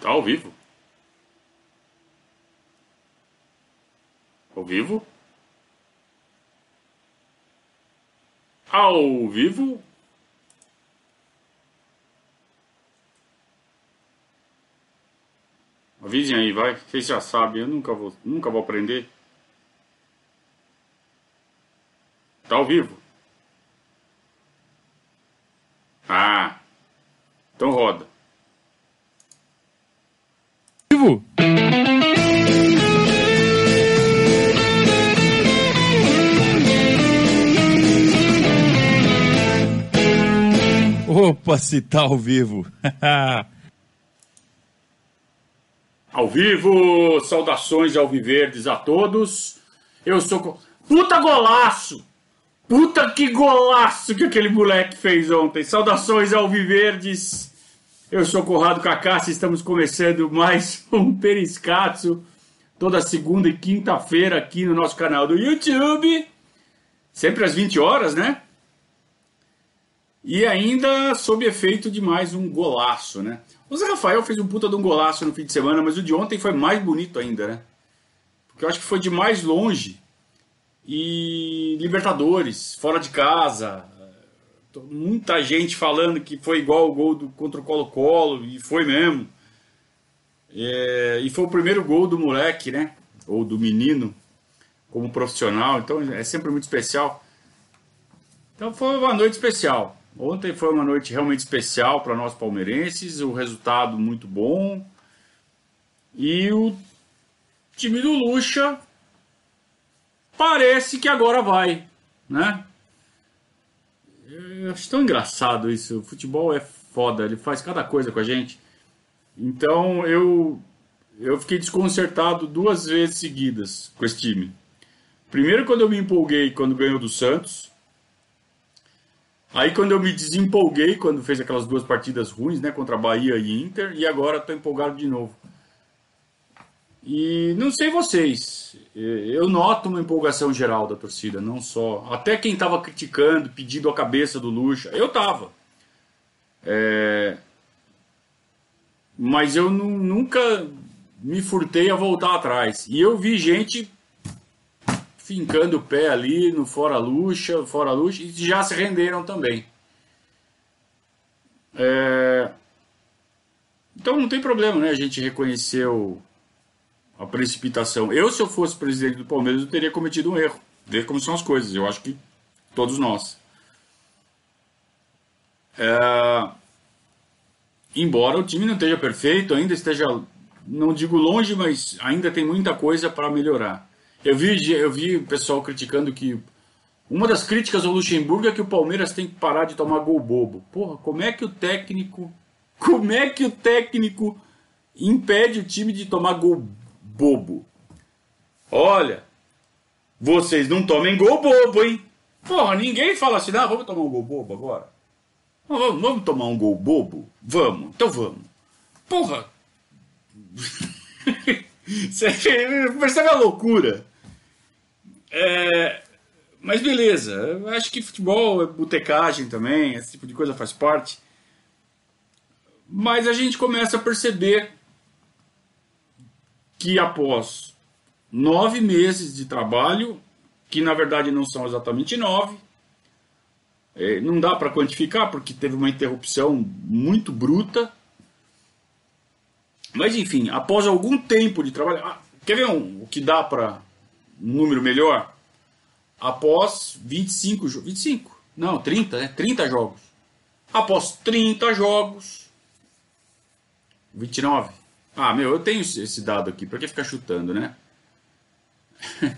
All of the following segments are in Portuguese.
Tá ao vivo? Ao vivo? Ao vivo? Avisem aí, vai. Vocês já sabem, eu nunca vou, nunca vou aprender. Tá ao vivo? Ah. Então roda. Vivo? Opa, se tá ao vivo. ao vivo, saudações ao Viverdes a todos. Eu sou. Puta golaço! Puta que golaço que aquele moleque fez ontem. Saudações ao Viverdes. Eu sou Corrado Cacassi, estamos começando mais um Periscatso toda segunda e quinta-feira aqui no nosso canal do YouTube. Sempre às 20 horas, né? E ainda sob efeito de mais um golaço, né? O Zé Rafael fez um puta de um golaço no fim de semana, mas o de ontem foi mais bonito ainda, né? Porque eu acho que foi de mais longe. E Libertadores, fora de casa, muita gente falando que foi igual o gol do, contra o Colo-Colo, e foi mesmo. É, e foi o primeiro gol do moleque, né? Ou do menino, como profissional, então é sempre muito especial. Então foi uma noite especial. Ontem foi uma noite realmente especial para nós palmeirenses, o resultado muito bom. E o time do Lucha parece que agora vai, né? Eu acho tão engraçado isso. O futebol é foda, ele faz cada coisa com a gente. Então eu eu fiquei desconcertado duas vezes seguidas com esse time. Primeiro quando eu me empolguei quando ganhou do Santos, Aí quando eu me desempolguei, quando fez aquelas duas partidas ruins, né, contra Bahia e Inter, e agora estou empolgado de novo. E não sei vocês, eu noto uma empolgação geral da torcida, não só. Até quem estava criticando, pedindo a cabeça do Lucha, eu tava. É... Mas eu nunca me furtei a voltar atrás. E eu vi gente fincando o pé ali no fora luxa, fora luxa, e já se renderam também. É... Então não tem problema, né? A gente reconheceu a precipitação. Eu, se eu fosse presidente do Palmeiras, eu teria cometido um erro. Ver como são as coisas. Eu acho que todos nós. É... Embora o time não esteja perfeito, ainda esteja, não digo longe, mas ainda tem muita coisa para melhorar. Eu vi, eu vi o pessoal criticando que uma das críticas ao Luxemburgo é que o Palmeiras tem que parar de tomar gol bobo. Porra, como é que o técnico. Como é que o técnico impede o time de tomar gol bobo? Olha, vocês não tomem gol bobo, hein? Porra, ninguém fala assim, não, vamos tomar um gol bobo agora. Vamos, vamos tomar um gol bobo? Vamos, então vamos. Porra! Você percebe a loucura? É, mas beleza, eu acho que futebol é botecagem também, esse tipo de coisa faz parte. Mas a gente começa a perceber que após nove meses de trabalho, que na verdade não são exatamente nove, é, não dá para quantificar porque teve uma interrupção muito bruta. Mas enfim, após algum tempo de trabalho, ah, quer ver um, o que dá para um número melhor, após 25 jogos. 25? Não, 30, né? 30 jogos. Após 30 jogos. 29. Ah, meu, eu tenho esse dado aqui. Pra que ficar chutando, né?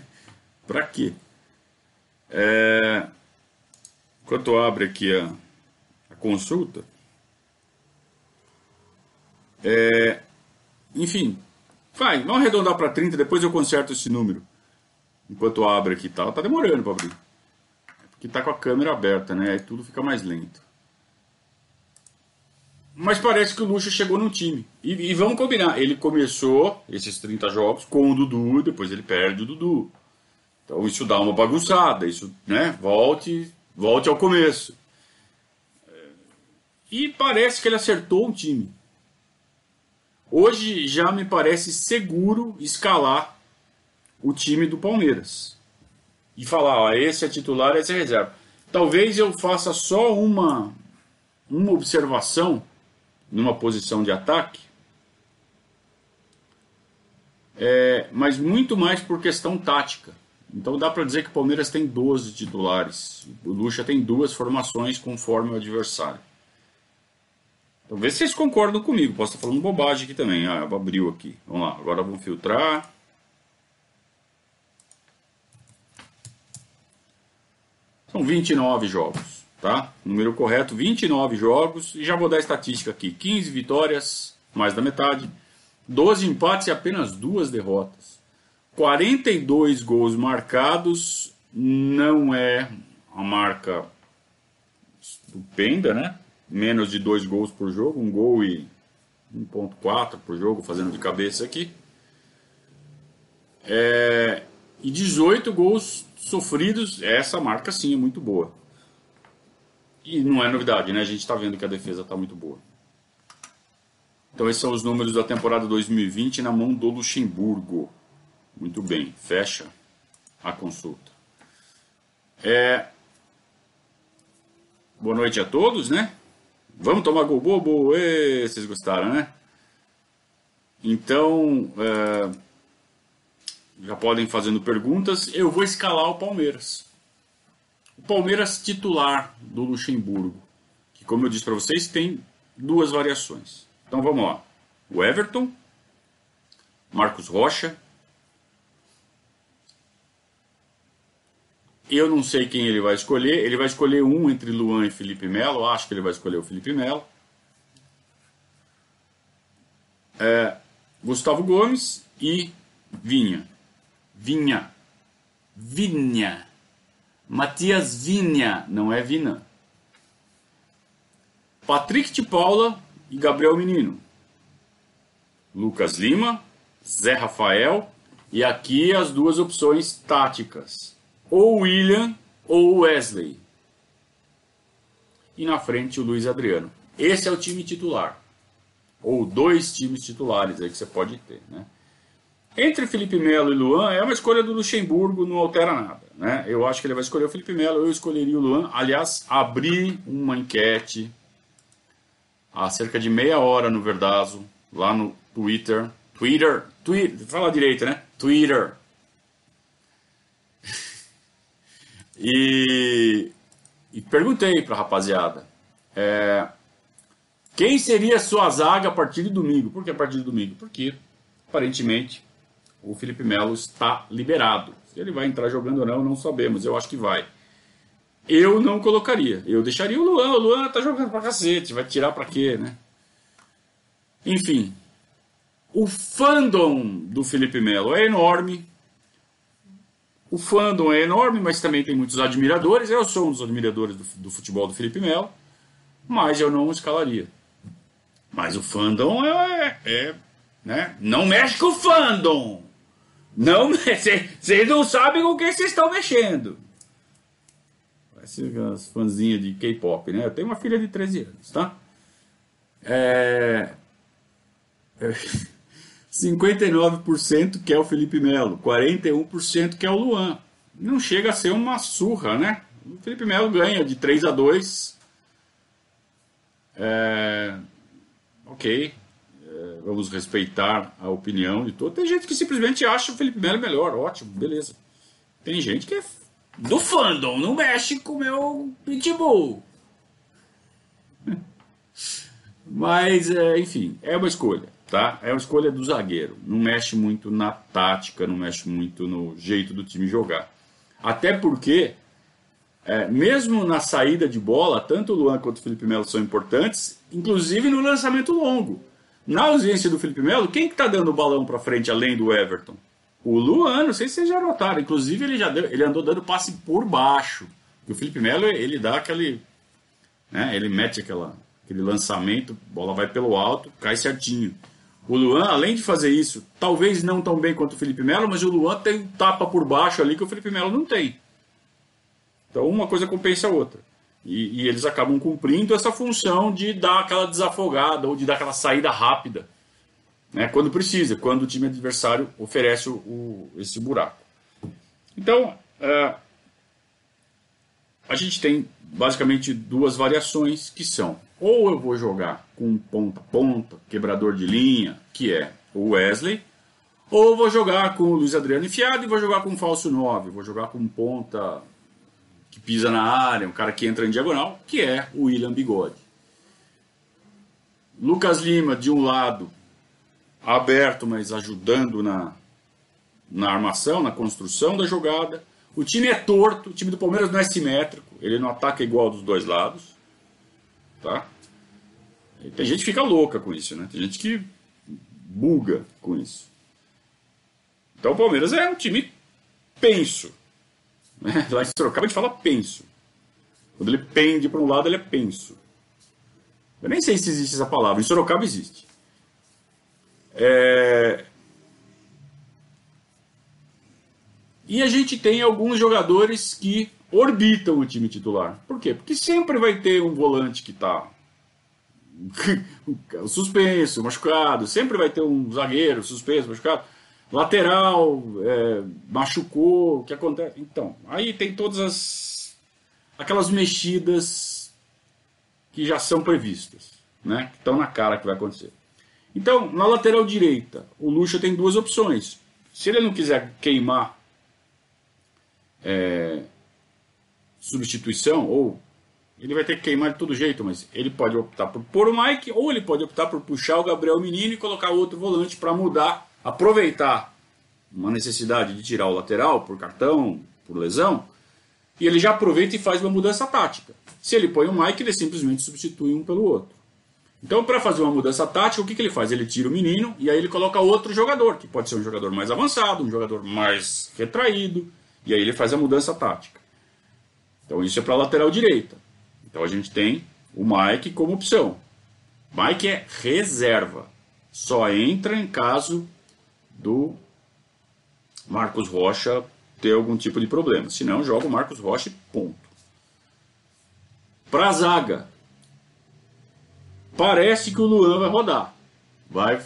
pra quê? É... Enquanto abre aqui a, a consulta. É... Enfim, vai, vamos arredondar para 30, depois eu conserto esse número enquanto abre aqui e tal, tá demorando para abrir. Porque tá com a câmera aberta, né? Aí tudo fica mais lento. Mas parece que o Lucha chegou no time. E, e, vamos combinar, ele começou esses 30 jogos com o Dudu, depois ele perde o Dudu. Então isso dá uma bagunçada, isso, né? Volte, volte ao começo. E parece que ele acertou o time. Hoje já me parece seguro escalar o time do Palmeiras e falar, ó, esse é titular, esse é reserva. Talvez eu faça só uma uma observação numa posição de ataque, é, mas muito mais por questão tática. Então dá para dizer que o Palmeiras tem 12 titulares. O Lucha tem duas formações conforme o adversário. Então vê se vocês concordam comigo. Posso estar falando bobagem aqui também. Ah, abriu aqui. Vamos lá, agora vamos filtrar. São 29 jogos, tá? Número correto, 29 jogos. E já vou dar a estatística aqui: 15 vitórias, mais da metade. 12 empates e apenas duas derrotas. 42 gols marcados não é a marca estupenda, né? Menos de dois gols por jogo, um gol e 1.4 por jogo, fazendo de cabeça aqui. É, e 18 gols sofridos, essa marca sim é muito boa. E não é novidade, né? A gente está vendo que a defesa está muito boa. Então esses são os números da temporada 2020 na mão do Luxemburgo. Muito bem, fecha a consulta. É... Boa noite a todos, né? Vamos tomar gol bobo? Vocês gostaram, né? Então, é... já podem fazendo perguntas. Eu vou escalar o Palmeiras. O Palmeiras titular do Luxemburgo, que como eu disse para vocês, tem duas variações. Então vamos lá. O Everton, Marcos Rocha, Eu não sei quem ele vai escolher. Ele vai escolher um entre Luan e Felipe Melo. Acho que ele vai escolher o Felipe Melo. É, Gustavo Gomes e Vinha. Vinha. Vinha. Matias Vinha, não é Vina. Patrick de Paula e Gabriel Menino. Lucas Lima, Zé Rafael e aqui as duas opções táticas ou William ou Wesley. E na frente o Luiz Adriano. Esse é o time titular. Ou dois times titulares aí que você pode ter. Né? Entre Felipe Melo e Luan é uma escolha do Luxemburgo, não altera nada. Né? Eu acho que ele vai escolher o Felipe Melo, eu escolheria o Luan. Aliás, abri uma enquete há cerca de meia hora no Verdazo, lá no Twitter. Twitter, Twitter, fala direito, né? Twitter. E, e perguntei para a rapaziada: é, quem seria sua zaga a partir de domingo? Por que a partir de domingo? Porque aparentemente o Felipe Melo está liberado. Se ele vai entrar jogando ou não, não sabemos. Eu acho que vai. Eu não colocaria. Eu deixaria o Luan. O Luan tá jogando pra cacete. Vai tirar pra quê, né? Enfim. O fandom do Felipe Melo é enorme. O fandom é enorme, mas também tem muitos admiradores. Eu sou um dos admiradores do, do futebol do Felipe Melo, mas eu não escalaria. Mas o fandom é, é né? Não mexe com o fandom. Não, vocês não sabem com quem vocês estão mexendo. Parece as fãzinhas de K-pop, né? Eu tenho uma filha de 13 anos, tá? É... é 59% que é o Felipe Melo, 41% que é o Luan. Não chega a ser uma surra, né? O Felipe Melo ganha de 3 a 2. É... Ok, vamos respeitar a opinião de todos. Tem gente que simplesmente acha o Felipe Melo melhor, ótimo, beleza. Tem gente que é do fandom, não mexe com o meu pitbull. Mas, é, enfim, é uma escolha tá? É uma escolha do zagueiro. Não mexe muito na tática, não mexe muito no jeito do time jogar. Até porque, é, mesmo na saída de bola, tanto o Luan quanto o Felipe Melo são importantes, inclusive no lançamento longo. Na ausência do Felipe Melo, quem que tá dando o balão para frente além do Everton? O Luan, não sei se vocês já notaram, inclusive ele já deu, ele andou dando passe por baixo. E o Felipe Melo, ele dá aquele, né, ele mete aquela, aquele lançamento, bola vai pelo alto, cai certinho. O Luan, além de fazer isso, talvez não tão bem quanto o Felipe Melo, mas o Luan tem um tapa por baixo ali que o Felipe Melo não tem. Então uma coisa compensa a outra. E, e, eles acabam cumprindo essa função de dar aquela desafogada ou de dar aquela saída rápida Né? Quando precisa, quando o time adversário oferece o, o, esse buraco. Então, uh, a gente tem basicamente duas variações que são ou eu vou jogar com ponta ponta, quebrador de linha, que é o Wesley, ou vou jogar com o Luiz Adriano enfiado e vou jogar com um falso 9, vou jogar com ponta pisa na área, um cara que entra em diagonal, que é o William Bigode. Lucas Lima de um lado, aberto, mas ajudando na, na armação, na construção da jogada. O time é torto, o time do Palmeiras não é simétrico, ele não ataca igual dos dois lados. Tá? Tem gente que fica louca com isso, né? Tem gente que buga com isso. Então o Palmeiras é um time penso. Né? Lá em Sorocaba a gente fala penso. Quando ele pende para um lado, ele é penso. Eu nem sei se existe essa palavra. Em Sorocaba existe. É... E a gente tem alguns jogadores que orbitam o time titular. Por quê? Porque sempre vai ter um volante que está suspenso, machucado, sempre vai ter um zagueiro suspenso, machucado, lateral, é, machucou, o que acontece? Então, aí tem todas as aquelas mexidas que já são previstas, né? Que estão na cara que vai acontecer. Então, na lateral direita, o Lucha tem duas opções. Se ele não quiser queimar é, substituição, ou ele vai ter que queimar de todo jeito, mas ele pode optar por pôr o Mike, ou ele pode optar por puxar o Gabriel Menino e colocar outro volante para mudar, aproveitar uma necessidade de tirar o lateral por cartão, por lesão, e ele já aproveita e faz uma mudança tática. Se ele põe o Mike, ele simplesmente substitui um pelo outro. Então, para fazer uma mudança tática, o que, que ele faz? Ele tira o menino e aí ele coloca outro jogador, que pode ser um jogador mais avançado, um jogador mais retraído, e aí ele faz a mudança tática. Então isso é para a lateral direita. Então a gente tem o Mike como opção. Mike é reserva. Só entra em caso do Marcos Rocha ter algum tipo de problema. Se não, joga o Marcos Rocha e ponto. Para a zaga, parece que o Luan vai rodar. Vai,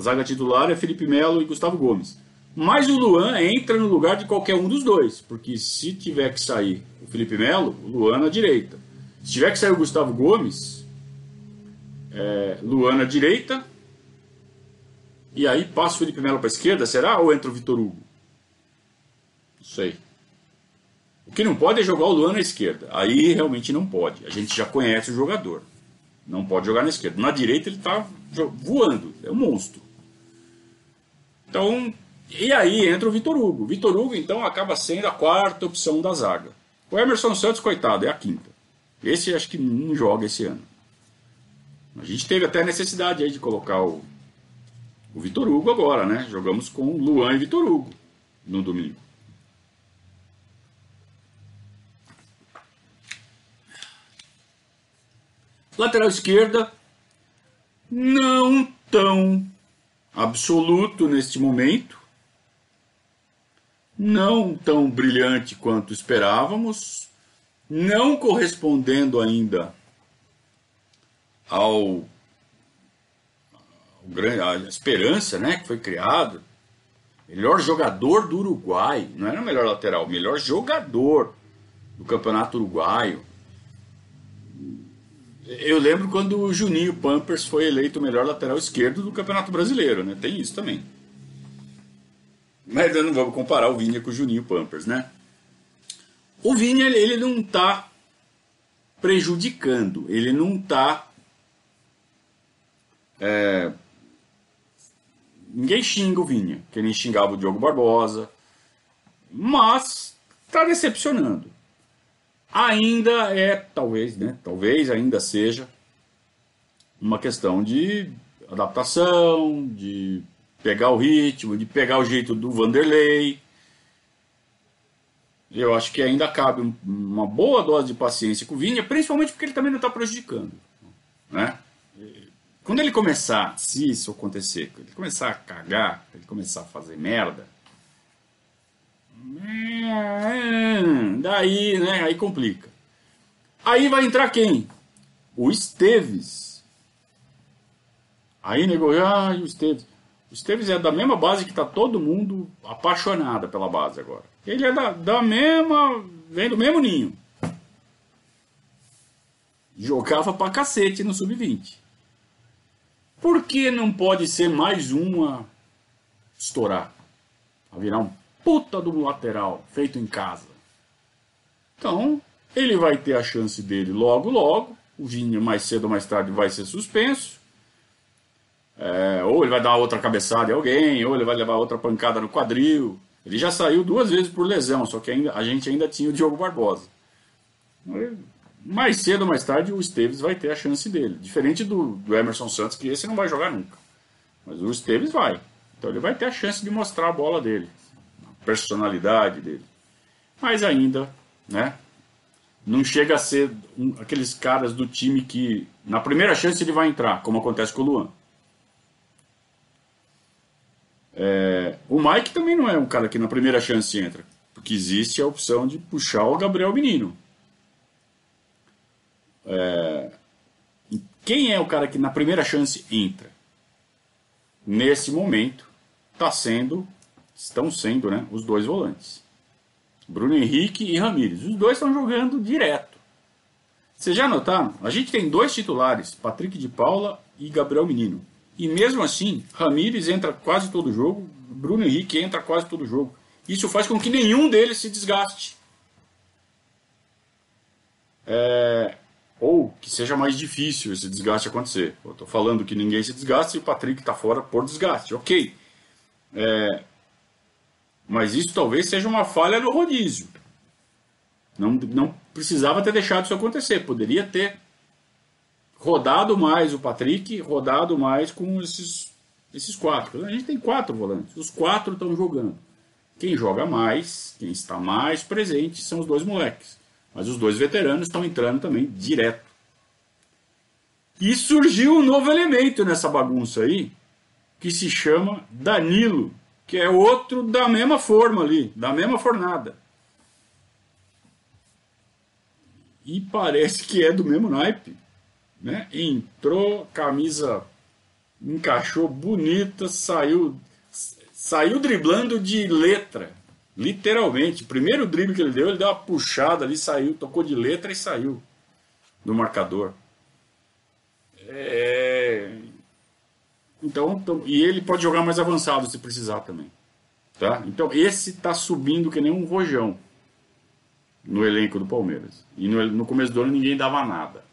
zaga titular é Felipe Melo e Gustavo Gomes. Mas o Luan entra no lugar de qualquer um dos dois, porque se tiver que sair o Felipe Melo, o Luan na direita. Se tiver que sair o Gustavo Gomes, é, Luan na direita, e aí passa o Felipe Melo para a esquerda, será? Ou entra o Vitor Hugo? Não sei. O que não pode é jogar o Luan na esquerda. Aí realmente não pode. A gente já conhece o jogador. Não pode jogar na esquerda. Na direita ele está voando. É um monstro. Então, e aí entra o Vitor Hugo. Vitor Hugo, então, acaba sendo a quarta opção da zaga. O Emerson Santos, coitado, é a quinta. Esse acho que não joga esse ano. A gente teve até a necessidade aí de colocar o, o Vitor Hugo agora, né? Jogamos com Luan e Vitor Hugo no domingo. Lateral esquerda, não tão absoluto neste momento não tão brilhante quanto esperávamos, não correspondendo ainda ao, à esperança né, que foi criada. Melhor jogador do Uruguai, não era o melhor lateral, melhor jogador do Campeonato Uruguaio. Eu lembro quando o Juninho Pampers foi eleito o melhor lateral esquerdo do Campeonato Brasileiro, né? Tem isso também. Mas não vamos comparar o Vinha com o Juninho Pampers, né? O Vinha, ele não está prejudicando, ele não está. É... Ninguém xinga o Vinha, que nem xingava o Diogo Barbosa, mas está decepcionando. Ainda é, talvez, né? Talvez ainda seja uma questão de adaptação, de pegar o ritmo, de pegar o jeito do Vanderlei. Eu acho que ainda cabe uma boa dose de paciência com o Vinha, principalmente porque ele também não está prejudicando. Né? Quando ele começar, se isso acontecer, ele começar a cagar, ele começar a fazer merda, daí, né, aí complica. Aí vai entrar quem? O Esteves. Aí nego, ah, o Esteves. O Esteves é da mesma base que está todo mundo apaixonado pela base agora. Ele é da, da mesma. vem do mesmo ninho. Jogava pra cacete no sub-20. Por que não pode ser mais uma estourar? A virar um puta do lateral feito em casa. Então, ele vai ter a chance dele logo, logo. O Vinho, mais cedo ou mais tarde, vai ser suspenso. É, ou ele vai dar outra cabeçada em alguém, ou ele vai levar outra pancada no quadril. Ele já saiu duas vezes por lesão, só que ainda, a gente ainda tinha o Diogo Barbosa. Mais cedo ou mais tarde, o Esteves vai ter a chance dele. Diferente do, do Emerson Santos, que esse não vai jogar nunca. Mas o Esteves vai. Então ele vai ter a chance de mostrar a bola dele, a personalidade dele. Mas ainda, né? Não chega a ser um, aqueles caras do time que na primeira chance ele vai entrar, como acontece com o Luan. É, o Mike também não é um cara que na primeira chance entra, porque existe a opção de puxar o Gabriel Menino. É, quem é o cara que na primeira chance entra? Nesse momento, está sendo, estão sendo, né, os dois volantes. Bruno Henrique e Ramires. Os dois estão jogando direto. Vocês já notaram? A gente tem dois titulares, Patrick de Paula e Gabriel Menino. E mesmo assim, Ramires entra quase todo jogo, Bruno Henrique entra quase todo jogo. Isso faz com que nenhum deles se desgaste. É, ou que seja mais difícil esse desgaste acontecer. Eu estou falando que ninguém se desgaste e o Patrick está fora por desgaste. Ok. É, mas isso talvez seja uma falha no rodízio. Não, não precisava ter deixado isso acontecer. Poderia ter rodado mais o Patrick, rodado mais com esses, esses quatro. A gente tem quatro volantes, os quatro estão jogando. Quem joga mais, quem está mais presente são os dois moleques. Mas os dois veteranos estão entrando também direto. E surgiu um novo elemento nessa bagunça aí, que se chama Danilo, que é outro da mesma forma ali, da mesma fornada. E parece que é do mesmo naipe né? Entrou, camisa encaixou bonita, saiu saiu driblando de letra, literalmente. Primeiro drible que ele deu, ele deu uma puxada ali, saiu, tocou de letra e saiu do marcador. É... Então, então, e ele pode jogar mais avançado se precisar também. Tá? Então, esse tá subindo que nem um rojão no elenco do Palmeiras. E no, no começo do ano ninguém dava nada.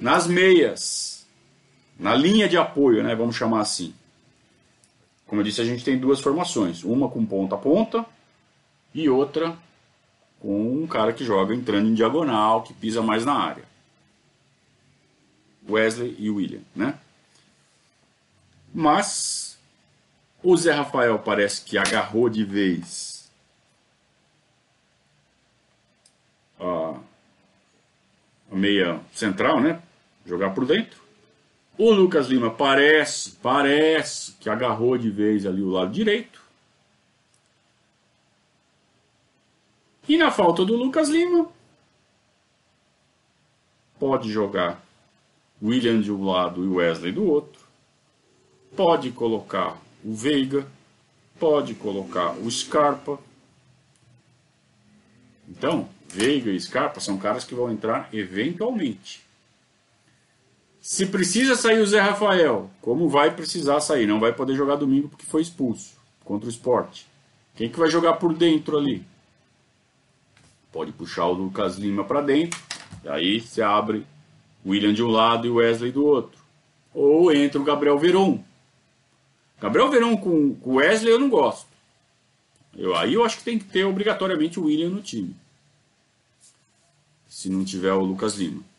Nas meias, na linha de apoio, né, vamos chamar assim. Como eu disse, a gente tem duas formações, uma com ponta a ponta e outra com um cara que joga entrando em diagonal, que pisa mais na área. Wesley e William, né? Mas o Zé Rafael parece que agarrou de vez a meia central, né? Jogar por dentro. O Lucas Lima parece, parece que agarrou de vez ali o lado direito. E na falta do Lucas Lima, pode jogar William de um lado e Wesley do outro. Pode colocar o Veiga, pode colocar o Scarpa. Então, Veiga e Scarpa são caras que vão entrar eventualmente. Se precisa sair o Zé Rafael, como vai precisar sair? Não vai poder jogar domingo porque foi expulso contra o esporte. Quem que vai jogar por dentro ali? Pode puxar o Lucas Lima para dentro, e aí você abre William de um lado e Wesley do outro. Ou entra o Gabriel Veron. Gabriel Veron com Wesley eu não gosto. Eu, aí eu acho que tem que ter obrigatoriamente o William no time se não tiver o Lucas Lima.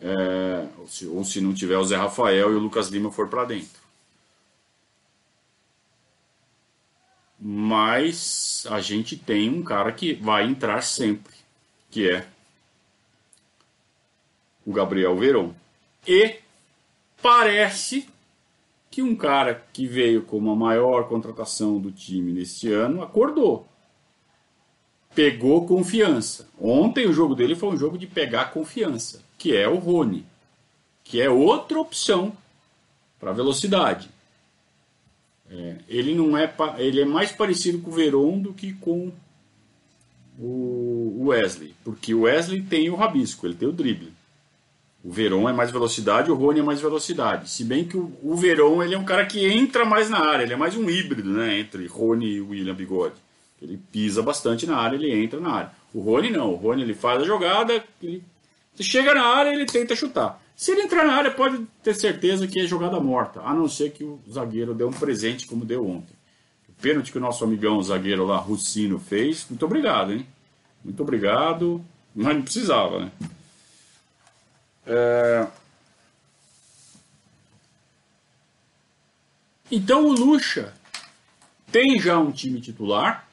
É, ou, se, ou se não tiver o Zé Rafael e o Lucas Lima for para dentro. Mas a gente tem um cara que vai entrar sempre, que é o Gabriel Veron. E parece que um cara que veio como a maior contratação do time neste ano acordou pegou confiança. Ontem o jogo dele foi um jogo de pegar confiança, que é o Rony, que é outra opção para velocidade. É, ele não é ele é mais parecido com o Veron do que com o Wesley, porque o Wesley tem o rabisco, ele tem o drible. O Veron é mais velocidade, o Rony é mais velocidade. Se bem que o, o Veron ele é um cara que entra mais na área, ele é mais um híbrido né, entre Rony e William Bigode. Ele pisa bastante na área, ele entra na área. O Rony não, o Rony ele faz a jogada, ele chega na área ele tenta chutar. Se ele entrar na área, pode ter certeza que é jogada morta, a não ser que o zagueiro dê um presente como deu ontem. O pênalti que o nosso amigão, o zagueiro lá, Russino, fez, muito obrigado, hein? Muito obrigado, mas não precisava, né? É... Então o Lucha tem já um time titular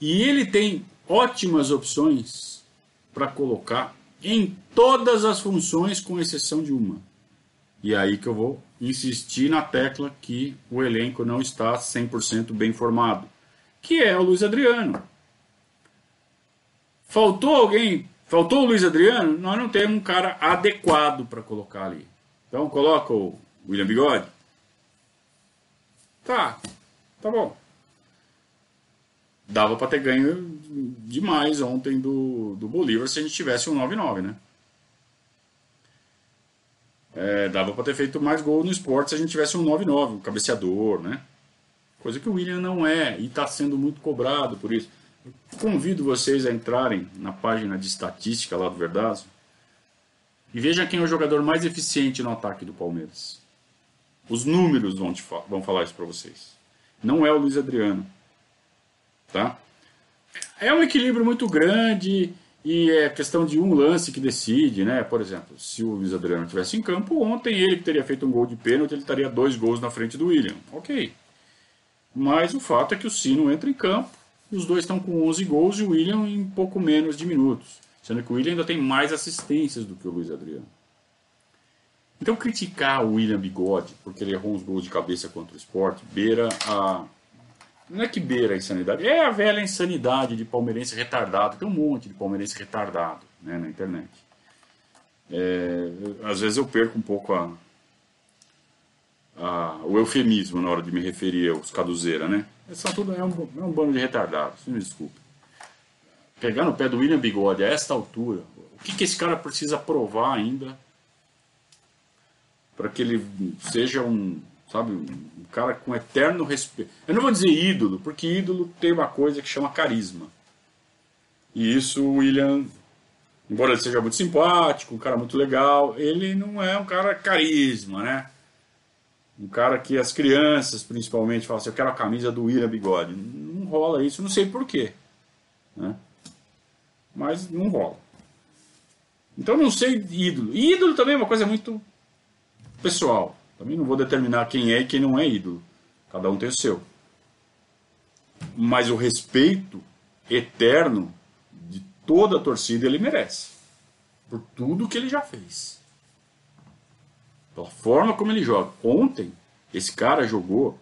e ele tem ótimas opções para colocar em todas as funções, com exceção de uma. E aí que eu vou insistir na tecla que o elenco não está 100% bem formado, que é o Luiz Adriano. Faltou alguém Faltou o Luiz Adriano? Nós não temos um cara adequado para colocar ali. Então coloca o William Bigode. Tá, tá bom. Dava para ter ganho demais ontem do, do Bolívar se a gente tivesse um 9-9, né? É, dava para ter feito mais gol no esporte se a gente tivesse um 9-9, um cabeceador, né? Coisa que o William não é e está sendo muito cobrado por isso. Convido vocês a entrarem na página de estatística lá do Verdazo e veja quem é o jogador mais eficiente no ataque do Palmeiras. Os números vão, te vão falar isso para vocês. Não é o Luiz Adriano. Tá? É um equilíbrio muito grande e é questão de um lance que decide, né? Por exemplo, se o Luiz Adriano estivesse em campo ontem, ele que teria feito um gol de pênalti, ele estaria dois gols na frente do William. Ok. Mas o fato é que o Sino entra em campo os dois estão com 11 gols e o William em pouco menos de minutos. Sendo que o William ainda tem mais assistências do que o Luiz Adriano. Então criticar o William Bigode porque ele errou uns gols de cabeça contra o esporte beira a. Não é que beira a insanidade, é a velha insanidade de palmeirense retardado. Tem um monte de palmeirense retardado né, na internet. É, às vezes eu perco um pouco a, a, o eufemismo na hora de me referir aos caduzeira, né? São tudo, é, um, é um bando de retardados, me desculpe. Pegar no pé do William Bigode a esta altura, o que, que esse cara precisa provar ainda para que ele seja um, sabe, um cara com eterno respeito. Eu não vou dizer ídolo, porque ídolo tem uma coisa que chama carisma. E isso o William, embora ele seja muito simpático, um cara muito legal, ele não é um cara carisma, né? Um cara que as crianças, principalmente, falam assim, eu quero a camisa do Ira Bigode. Não rola isso, não sei porquê. Né? Mas não rola. Então não sei ídolo. ídolo também é uma coisa muito pessoal. Também não vou determinar quem é e quem não é ídolo. Cada um tem o seu. Mas o respeito eterno de toda a torcida ele merece. Por tudo que ele já fez pela forma como ele joga. Ontem, esse cara jogou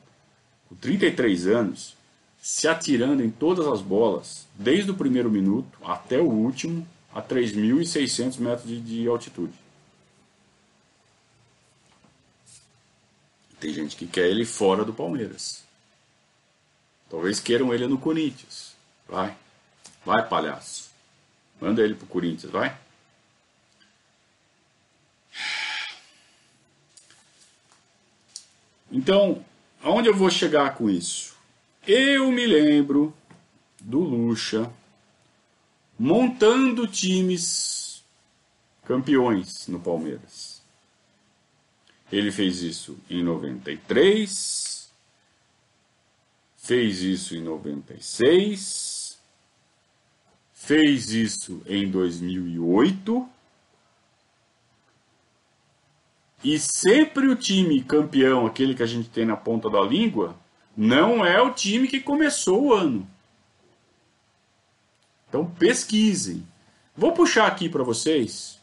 com 33 anos, se atirando em todas as bolas, desde o primeiro minuto até o último, a 3.600 metros de, de altitude. Tem gente que quer ele fora do Palmeiras. Talvez queiram ele no Corinthians. Vai. Vai, palhaço. Manda ele pro Corinthians, vai. Então, aonde eu vou chegar com isso? Eu me lembro do Lucha montando times campeões no Palmeiras. Ele fez isso em 93, fez isso em 96, fez isso em 2008 E sempre o time campeão, aquele que a gente tem na ponta da língua, não é o time que começou o ano. Então pesquisem. Vou puxar aqui para vocês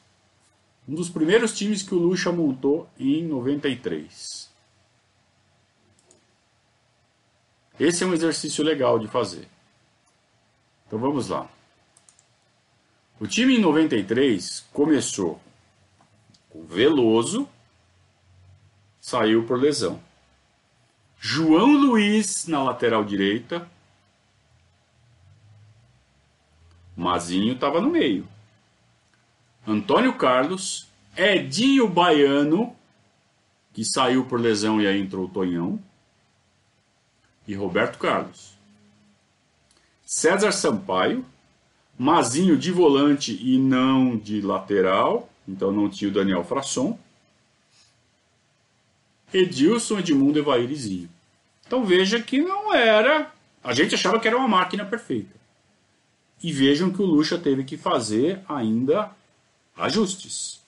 um dos primeiros times que o Lucha montou em 93. Esse é um exercício legal de fazer. Então vamos lá. O time em 93 começou com Veloso, saiu por lesão. João Luiz na lateral direita. Mazinho estava no meio. Antônio Carlos, Edinho Baiano, que saiu por lesão e aí entrou o Tonhão, e Roberto Carlos. César Sampaio, Mazinho de volante e não de lateral, então não tinha o Daniel Frasson. Edilson, Edmundo, e Zinho. Então veja que não era. A gente achava que era uma máquina perfeita. E vejam que o Lucha teve que fazer ainda ajustes.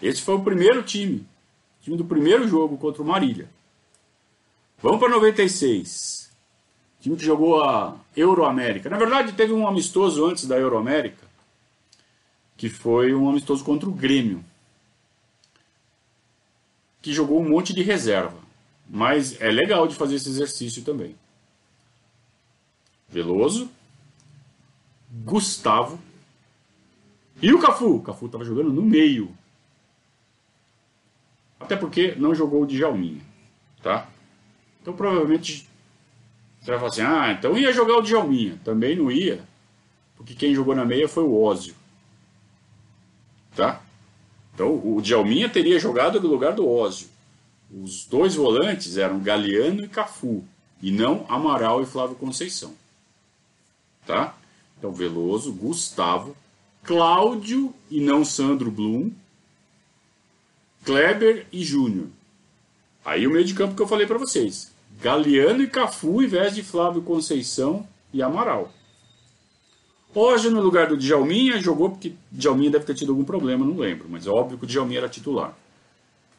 Esse foi o primeiro time. Time do primeiro jogo contra o Marília. Vamos para 96. Time que jogou a Euroamérica. Na verdade, teve um amistoso antes da Euroamérica, que foi um amistoso contra o Grêmio que jogou um monte de reserva. Mas é legal de fazer esse exercício também. Veloso, Gustavo e o Cafu. O Cafu estava jogando no meio. Até porque não jogou o Djalminha, tá? Então provavelmente você vai falar assim, ah, então ia jogar o Djalminha. Também não ia, porque quem jogou na meia foi o Ózio. Tá? Então o Djalminha teria jogado no lugar do Ózio. Os dois volantes eram Galeano e Cafu, e não Amaral e Flávio Conceição. Tá? Então Veloso, Gustavo, Cláudio e não Sandro Blum, Kleber e Júnior. Aí o meio de campo que eu falei para vocês. Galeano e Cafu em vez de Flávio Conceição e Amaral. Hoje, no lugar do Djalminha, jogou porque Djalminha deve ter tido algum problema, não lembro, mas é óbvio que o Djalminha era titular.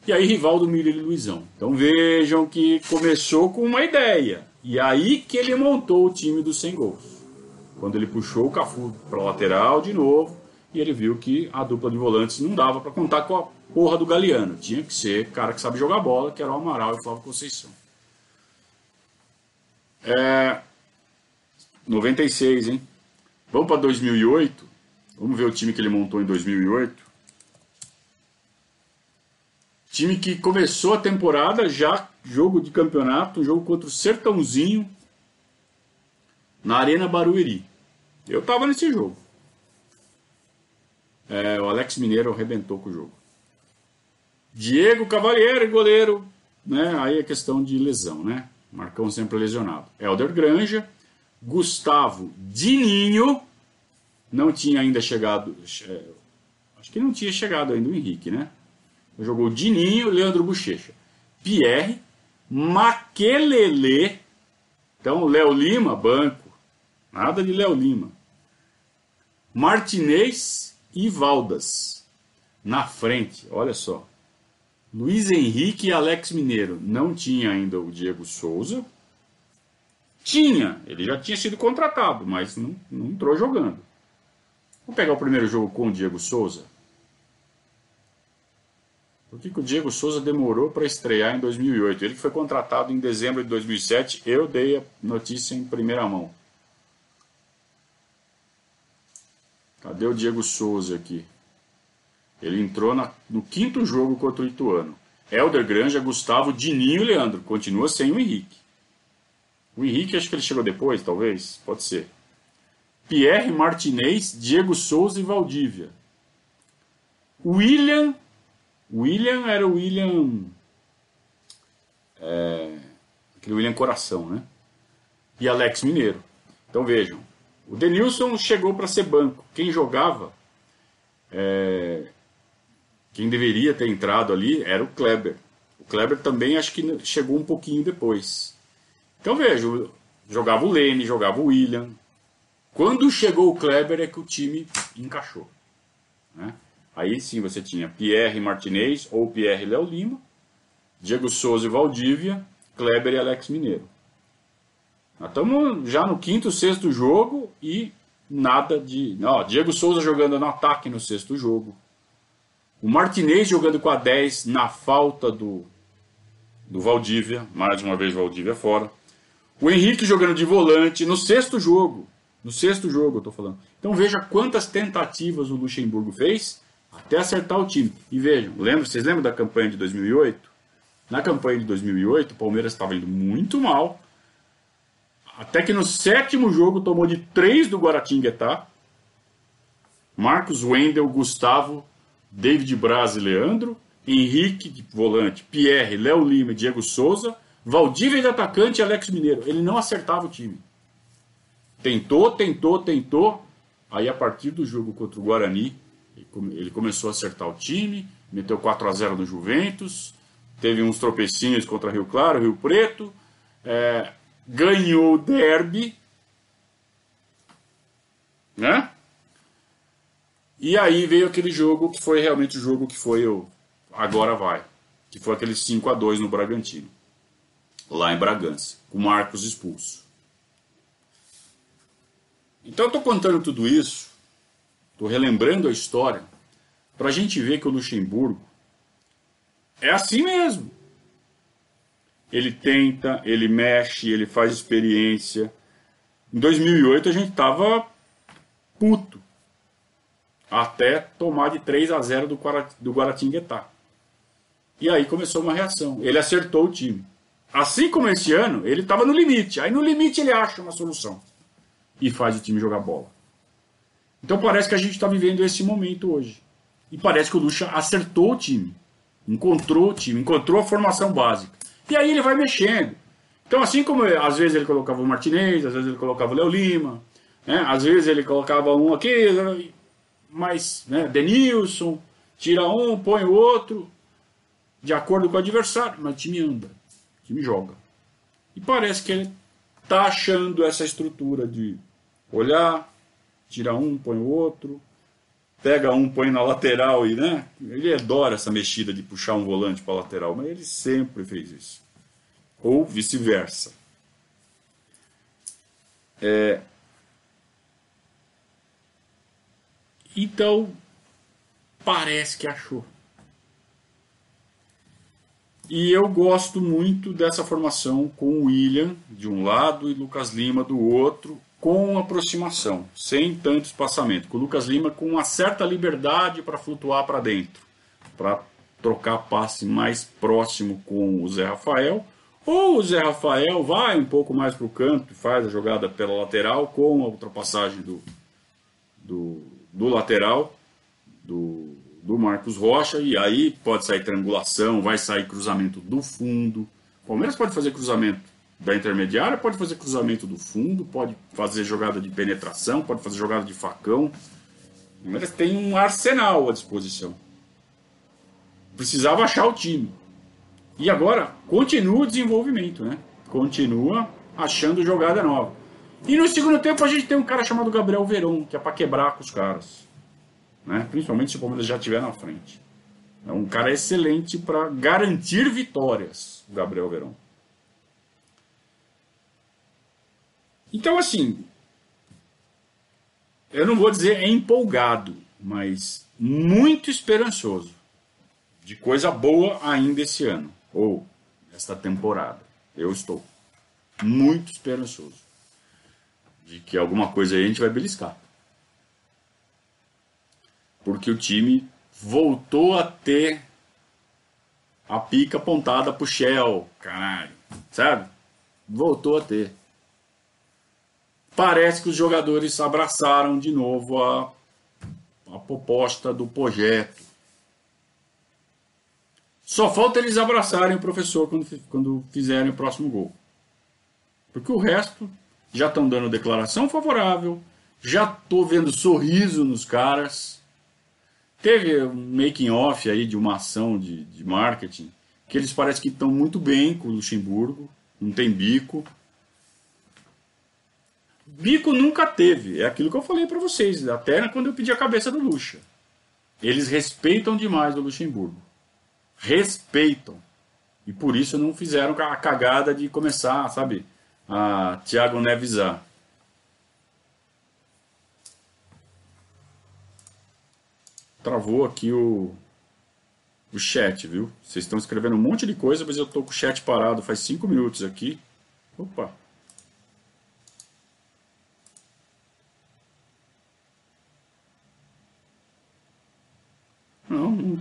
E aí, Rivaldo, Miller e Luizão. Então vejam que começou com uma ideia. E aí que ele montou o time dos 100 gols. Quando ele puxou o Cafu para lateral de novo, e ele viu que a dupla de volantes não dava para contar com a porra do Galeano. Tinha que ser cara que sabe jogar bola, que era o Amaral e o Flávio Conceição. É... 96, hein? Vamos para 2008. Vamos ver o time que ele montou em 2008. Time que começou a temporada já jogo de campeonato, jogo contra o Sertãozinho na Arena Barueri. Eu tava nesse jogo. É, o Alex Mineiro arrebentou com o jogo. Diego Cavalieri, goleiro, né? Aí é questão de lesão, né? Marcão sempre lesionado. Helder Granja, Gustavo Dininho, não tinha ainda chegado, é, acho que não tinha chegado ainda o Henrique, né? Jogou Dininho, Leandro Bochecha, Pierre, Maquelele, então Léo Lima, banco, nada de Léo Lima, Martinez e Valdas na frente, olha só. Luiz Henrique e Alex Mineiro. Não tinha ainda o Diego Souza, tinha, ele já tinha sido contratado, mas não, não entrou jogando. Vamos pegar o primeiro jogo com o Diego Souza. Por que, que o Diego Souza demorou para estrear em 2008? Ele foi contratado em dezembro de 2007, eu dei a notícia em primeira mão. Cadê o Diego Souza aqui? Ele entrou na, no quinto jogo contra o Ituano. Helder Granja, Gustavo, Dininho e Leandro. Continua sem o Henrique. O Henrique acho que ele chegou depois, talvez. Pode ser. Pierre Martinez, Diego Souza e Valdívia. William. William era o William. É, aquele William Coração, né? E Alex Mineiro. Então vejam. O Denilson chegou para ser banco. Quem jogava. É, quem deveria ter entrado ali era o Kleber. O Kleber também acho que chegou um pouquinho depois. Então veja, jogava o Lene, jogava o William. Quando chegou o Kleber é que o time encaixou. Né? Aí sim você tinha Pierre Martinez ou Pierre Léo Lima, Diego Souza e Valdívia, Kleber e Alex Mineiro. Nós estamos já no quinto, sexto jogo e nada de. Ó, Diego Souza jogando no ataque no sexto jogo. O Martinez jogando com a 10 na falta do, do Valdívia. Mais uma vez Valdívia fora. O Henrique jogando de volante no sexto jogo. No sexto jogo, eu tô falando. Então veja quantas tentativas o Luxemburgo fez Até acertar o time. E vejam, lembra, vocês lembram da campanha de 2008? Na campanha de 2008, o Palmeiras estava indo muito mal. Até que no sétimo jogo tomou de 3 do Guaratinguetá. Marcos Wendel, Gustavo, David Braz e Leandro. Henrique, de volante, Pierre, Léo Lima e Diego Souza. Valdívia de atacante e Alex Mineiro. Ele não acertava o time. Tentou, tentou, tentou. Aí a partir do jogo contra o Guarani, ele começou a acertar o time, meteu 4 a 0 no Juventus, teve uns tropecinhos contra Rio Claro, Rio Preto, é, ganhou o derby, né? E aí veio aquele jogo que foi realmente o jogo que foi o agora vai, que foi aquele 5 a 2 no Bragantino, lá em Bragança, com Marcos expulso. Então eu estou contando tudo isso, estou relembrando a história, para a gente ver que o Luxemburgo é assim mesmo. Ele tenta, ele mexe, ele faz experiência. Em 2008 a gente estava puto. Até tomar de 3 a 0 do, do Guaratinguetá. E aí começou uma reação. Ele acertou o time. Assim como esse ano, ele estava no limite. Aí no limite ele acha uma solução. E faz o time jogar bola. Então parece que a gente está vivendo esse momento hoje. E parece que o Lucha acertou o time. Encontrou o time, encontrou a formação básica. E aí ele vai mexendo. Então, assim como às vezes ele colocava o Martinez, às vezes ele colocava o Léo Lima, né? às vezes ele colocava um aqui, mas né? Denilson, tira um, põe o outro, de acordo com o adversário, mas o time anda, o time joga. E parece que ele está achando essa estrutura de olhar, tira um, põe o outro, pega um, põe na lateral e, né? Ele adora essa mexida de puxar um volante para a lateral, mas ele sempre fez isso. Ou vice-versa. É... Então, parece que achou. E eu gosto muito dessa formação com o William de um lado e Lucas Lima do outro, com aproximação, sem tanto espaçamento. Com o Lucas Lima com uma certa liberdade para flutuar para dentro, para trocar passe mais próximo com o Zé Rafael. Ou o Zé Rafael vai um pouco mais para o canto e faz a jogada pela lateral com a ultrapassagem do, do, do lateral, do, do Marcos Rocha, e aí pode sair triangulação, vai sair cruzamento do fundo. O Palmeiras pode fazer cruzamento da intermediária, pode fazer cruzamento do fundo, pode fazer jogada de penetração, pode fazer jogada de facão. Palmeiras tem um arsenal à disposição. Precisava achar o time. E agora continua o desenvolvimento, né? Continua achando jogada nova. E no segundo tempo a gente tem um cara chamado Gabriel Verón, que é para quebrar com os caras. Né? Principalmente se o Palmeiras já estiver na frente. É um cara excelente para garantir vitórias, o Gabriel Verón. Então, assim, eu não vou dizer empolgado, mas muito esperançoso de coisa boa ainda esse ano, ou esta temporada. Eu estou muito esperançoso de que alguma coisa aí a gente vai beliscar. Porque o time voltou a ter a pica apontada pro Shell, caralho, sabe? Voltou a ter parece que os jogadores abraçaram de novo a, a proposta do projeto. Só falta eles abraçarem o professor quando, quando fizerem o próximo gol. Porque o resto já estão dando declaração favorável, já estou vendo sorriso nos caras. Teve um making off aí de uma ação de, de marketing que eles parecem que estão muito bem com o Luxemburgo, não tem bico. Bico nunca teve. É aquilo que eu falei para vocês, até quando eu pedi a cabeça do Lucha. Eles respeitam demais o Luxemburgo. Respeitam. E por isso não fizeram a cagada de começar, sabe, a Thiago Nevisar. Travou aqui o, o chat, viu? Vocês estão escrevendo um monte de coisa, mas eu tô com o chat parado faz cinco minutos aqui. Opa!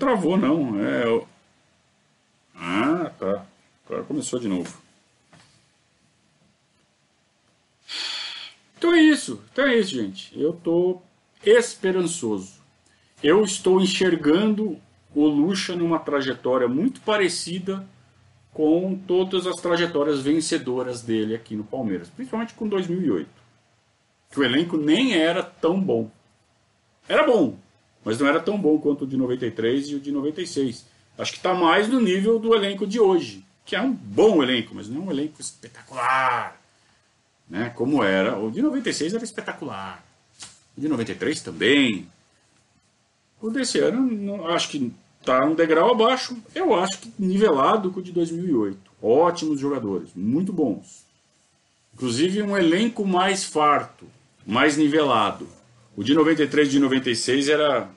Travou, não. É, eu... Ah, tá. Agora começou de novo. Então é isso. Então é isso, gente. Eu tô esperançoso. Eu estou enxergando o Lucha numa trajetória muito parecida com todas as trajetórias vencedoras dele aqui no Palmeiras, principalmente com 2008. Que o elenco nem era tão bom. Era bom, mas não era tão bom quanto o de 93 e o de 96. Acho que está mais no nível do elenco de hoje, que é um bom elenco, mas não é um elenco espetacular. Né? Como era. O de 96 era espetacular. O de 93 também. O desse ano, não, acho que está um degrau abaixo. Eu acho que nivelado com o de 2008. Ótimos jogadores, muito bons. Inclusive um elenco mais farto, mais nivelado. O de 93 e de 96 era.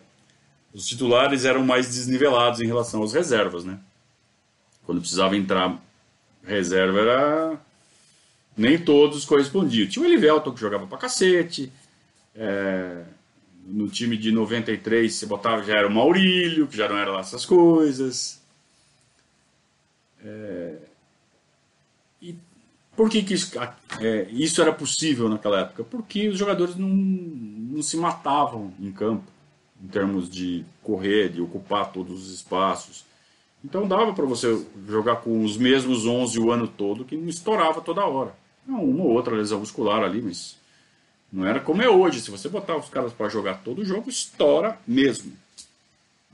Os titulares eram mais desnivelados em relação aos reservas, né? Quando precisava entrar reserva era. Nem todos correspondiam. Tinha o Elivelton que jogava pra cacete. É... No time de 93 você botava já era o Maurílio, que já não era lá essas coisas. É... E por que, que isso, é, isso, era possível naquela época? Porque os jogadores não, não se matavam em campo, em termos de correr, de ocupar todos os espaços. Então dava para você jogar com os mesmos 11 o ano todo, que não estourava toda hora. Não, uma ou outra lesão muscular ali, mas não era como é hoje. Se você botar os caras para jogar todo o jogo, estoura mesmo.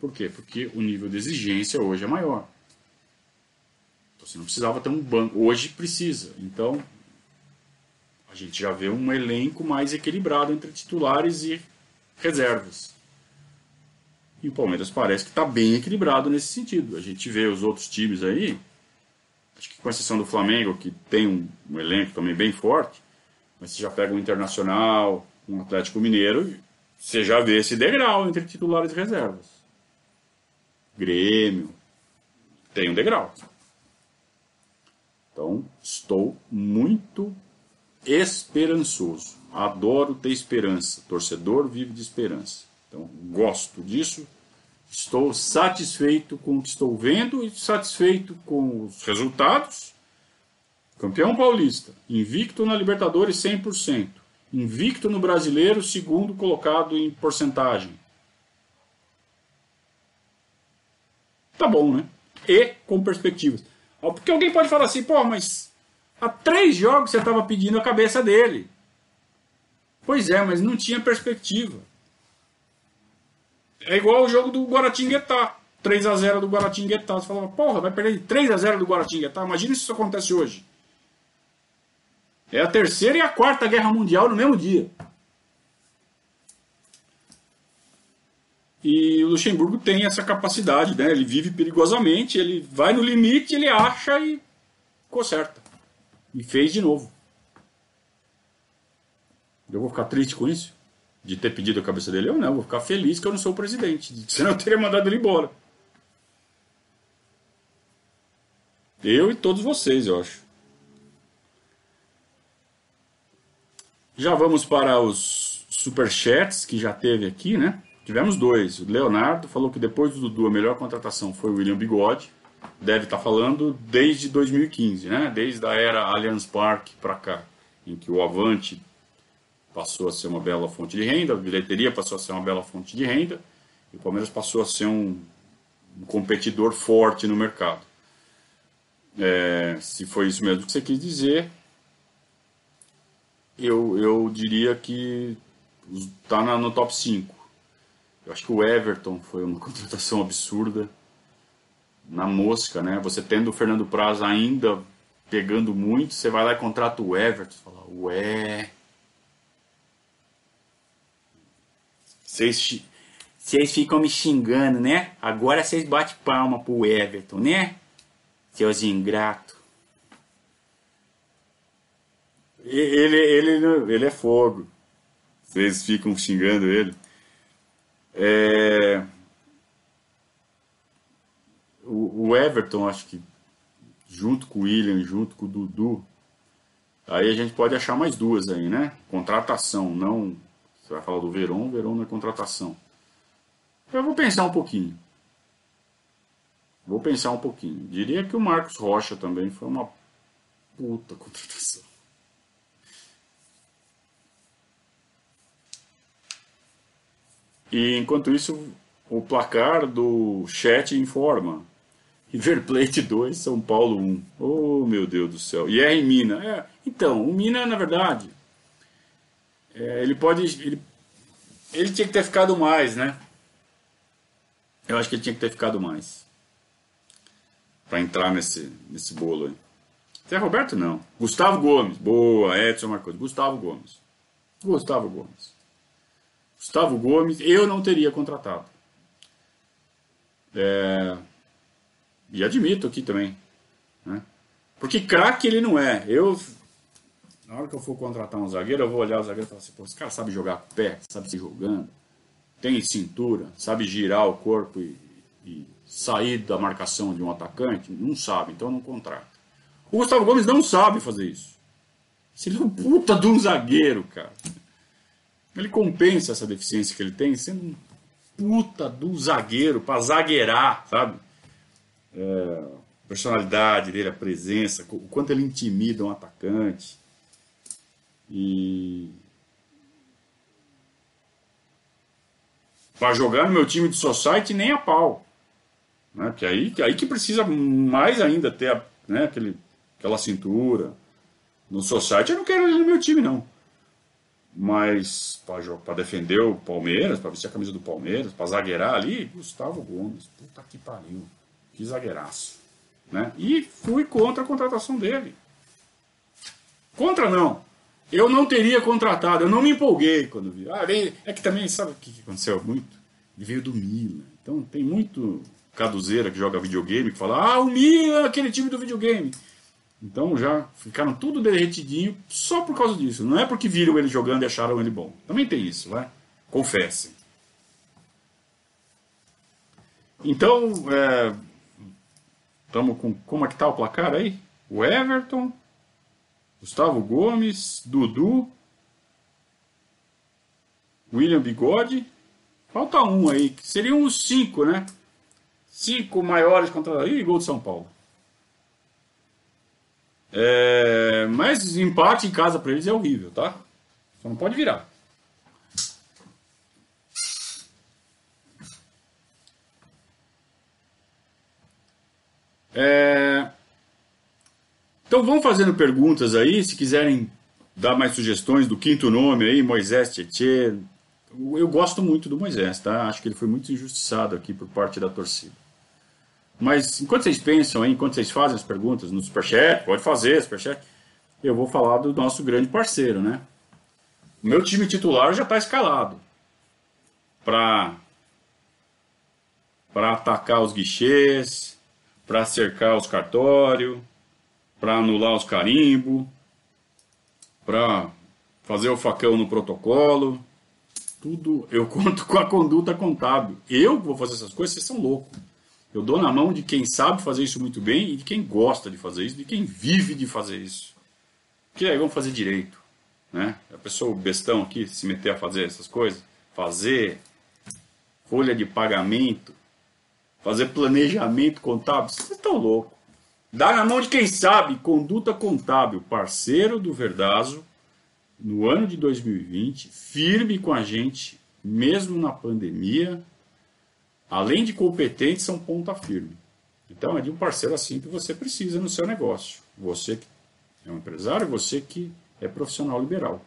Por quê? Porque o nível de exigência hoje é maior. Você não precisava ter um banco. Hoje precisa. Então, a gente já vê um elenco mais equilibrado entre titulares e reservas. E o Palmeiras parece que está bem equilibrado nesse sentido. A gente vê os outros times aí, acho que com exceção do Flamengo, que tem um, um elenco também bem forte, mas você já pega um Internacional, um Atlético Mineiro, você já vê esse degrau entre titulares e reservas. Grêmio, tem um degrau. Então, estou muito esperançoso. Adoro ter esperança. Torcedor vive de esperança. Então, gosto disso. Estou satisfeito com o que estou vendo e satisfeito com os resultados. Campeão paulista, invicto na Libertadores 100%, invicto no Brasileiro, segundo colocado em porcentagem. Tá bom, né? E com perspectivas. Porque alguém pode falar assim, pô, mas há três jogos você estava pedindo a cabeça dele. Pois é, mas não tinha perspectiva. É igual o jogo do Guaratinguetá. 3 a 0 do Guaratinguetá. Você falava, porra, vai perder de 3 a 0 do Guaratinguetá. Imagina se isso acontece hoje. É a terceira e a quarta guerra mundial no mesmo dia. E o Luxemburgo tem essa capacidade, né? Ele vive perigosamente, ele vai no limite, ele acha e conserta. E fez de novo. Eu vou ficar triste com isso? De ter pedido a cabeça dele? Eu não, vou ficar feliz que eu não sou o presidente. Senão eu teria mandado ele embora. Eu e todos vocês, eu acho. Já vamos para os superchats que já teve aqui, né? Tivemos dois. O Leonardo falou que depois do Dudu a melhor contratação foi o William Bigode. Deve estar tá falando desde 2015, né? Desde a era Allianz Parque para cá, em que o Avante passou a ser uma bela fonte de renda, a bilheteria passou a ser uma bela fonte de renda, e o Palmeiras passou a ser um, um competidor forte no mercado. É, se foi isso mesmo que você quis dizer, eu, eu diria que está no top 5. Eu acho que o Everton foi uma contratação absurda. Na mosca, né? Você tendo o Fernando Praz ainda pegando muito, você vai lá e contrata o Everton. Fala, ué. Vocês, vocês ficam me xingando, né? Agora vocês batem palma pro Everton, né? Seus ingratos. Ele, ele, ele é fogo. Vocês ficam xingando ele. É... O, Everton, acho que junto com o William, junto com o Dudu, aí a gente pode achar mais duas aí, né? Contratação, não. Você vai falar do Verón, Verón não é contratação. Eu vou pensar um pouquinho. Vou pensar um pouquinho. Diria que o Marcos Rocha também foi uma puta contratação. E enquanto isso, o placar do chat informa. River Plate 2, São Paulo 1. Oh, meu Deus do céu. E é em Mina. É, então, o Mina, na verdade, é, ele pode. Ele, ele tinha que ter ficado mais, né? Eu acho que ele tinha que ter ficado mais. Para entrar nesse, nesse bolo aí. Zé Roberto não. Gustavo Gomes. Boa, Edson Marcos. Gustavo Gomes. Gustavo Gomes. Gustavo Gomes, eu não teria contratado. É, e admito aqui também. Né? Porque craque ele não é. Eu, na hora que eu for contratar um zagueiro, eu vou olhar o zagueiro e falar assim: Pô, esse cara sabe jogar pé, sabe se jogando, tem cintura, sabe girar o corpo e, e sair da marcação de um atacante? Não sabe, então não contrata. O Gustavo Gomes não sabe fazer isso. Ele é um puta de um zagueiro, cara. Ele compensa essa deficiência que ele tem sendo um puta do zagueiro para zagueirar, sabe? É, a personalidade dele, a presença, o quanto ele intimida um atacante. E. Para jogar no meu time de society nem a pau. Né? Porque aí, aí que precisa mais ainda ter né, aquele, aquela cintura. No society eu não quero ele no meu time, não. Mas para defender o Palmeiras, para vestir a camisa do Palmeiras, para zagueirar ali, Gustavo Gomes. Puta que pariu. Que zagueiraço. Né? E fui contra a contratação dele. Contra não. Eu não teria contratado, eu não me empolguei quando vi. Ah, é que também, sabe o que aconteceu muito? Ele veio do Milan. Então tem muito caduzeira que joga videogame que fala: Ah, o Milan, aquele time do videogame. Então já ficaram tudo derretidinho só por causa disso. Não é porque viram ele jogando e acharam ele bom. Também tem isso, vai? Confessem. Então, é, estamos com. Como é que tá o placar aí? O Everton, Gustavo Gomes, Dudu, William Bigode. Falta um aí, que seriam os cinco, né? Cinco maiores contra. Ih, gol de São Paulo. É, mas empate em casa para eles é horrível, tá? Só não pode virar. É, então vão fazendo perguntas aí, se quiserem dar mais sugestões do quinto nome aí, Moisés Tietê. Eu gosto muito do Moisés, tá? Acho que ele foi muito injustiçado aqui por parte da torcida. Mas enquanto vocês pensam aí, enquanto vocês fazem as perguntas no Superchat, pode fazer, Superchat, eu vou falar do nosso grande parceiro, né? O meu time titular já está escalado para para atacar os guichês, para cercar os cartórios, para anular os carimbos, para fazer o facão no protocolo. Tudo eu conto com a conduta contábil. Eu vou fazer essas coisas, vocês são loucos. Eu dou na mão de quem sabe fazer isso muito bem e de quem gosta de fazer isso, de quem vive de fazer isso. Que aí vamos fazer direito. Né? A pessoa, bestão aqui, se meter a fazer essas coisas, fazer folha de pagamento, fazer planejamento contábil, vocês estão loucos. Dá na mão de quem sabe, conduta contábil, parceiro do Verdazo, no ano de 2020, firme com a gente, mesmo na pandemia, além de competentes, são ponta firme. Então é de um parceiro assim que você precisa no seu negócio. Você que é um empresário, você que é profissional liberal.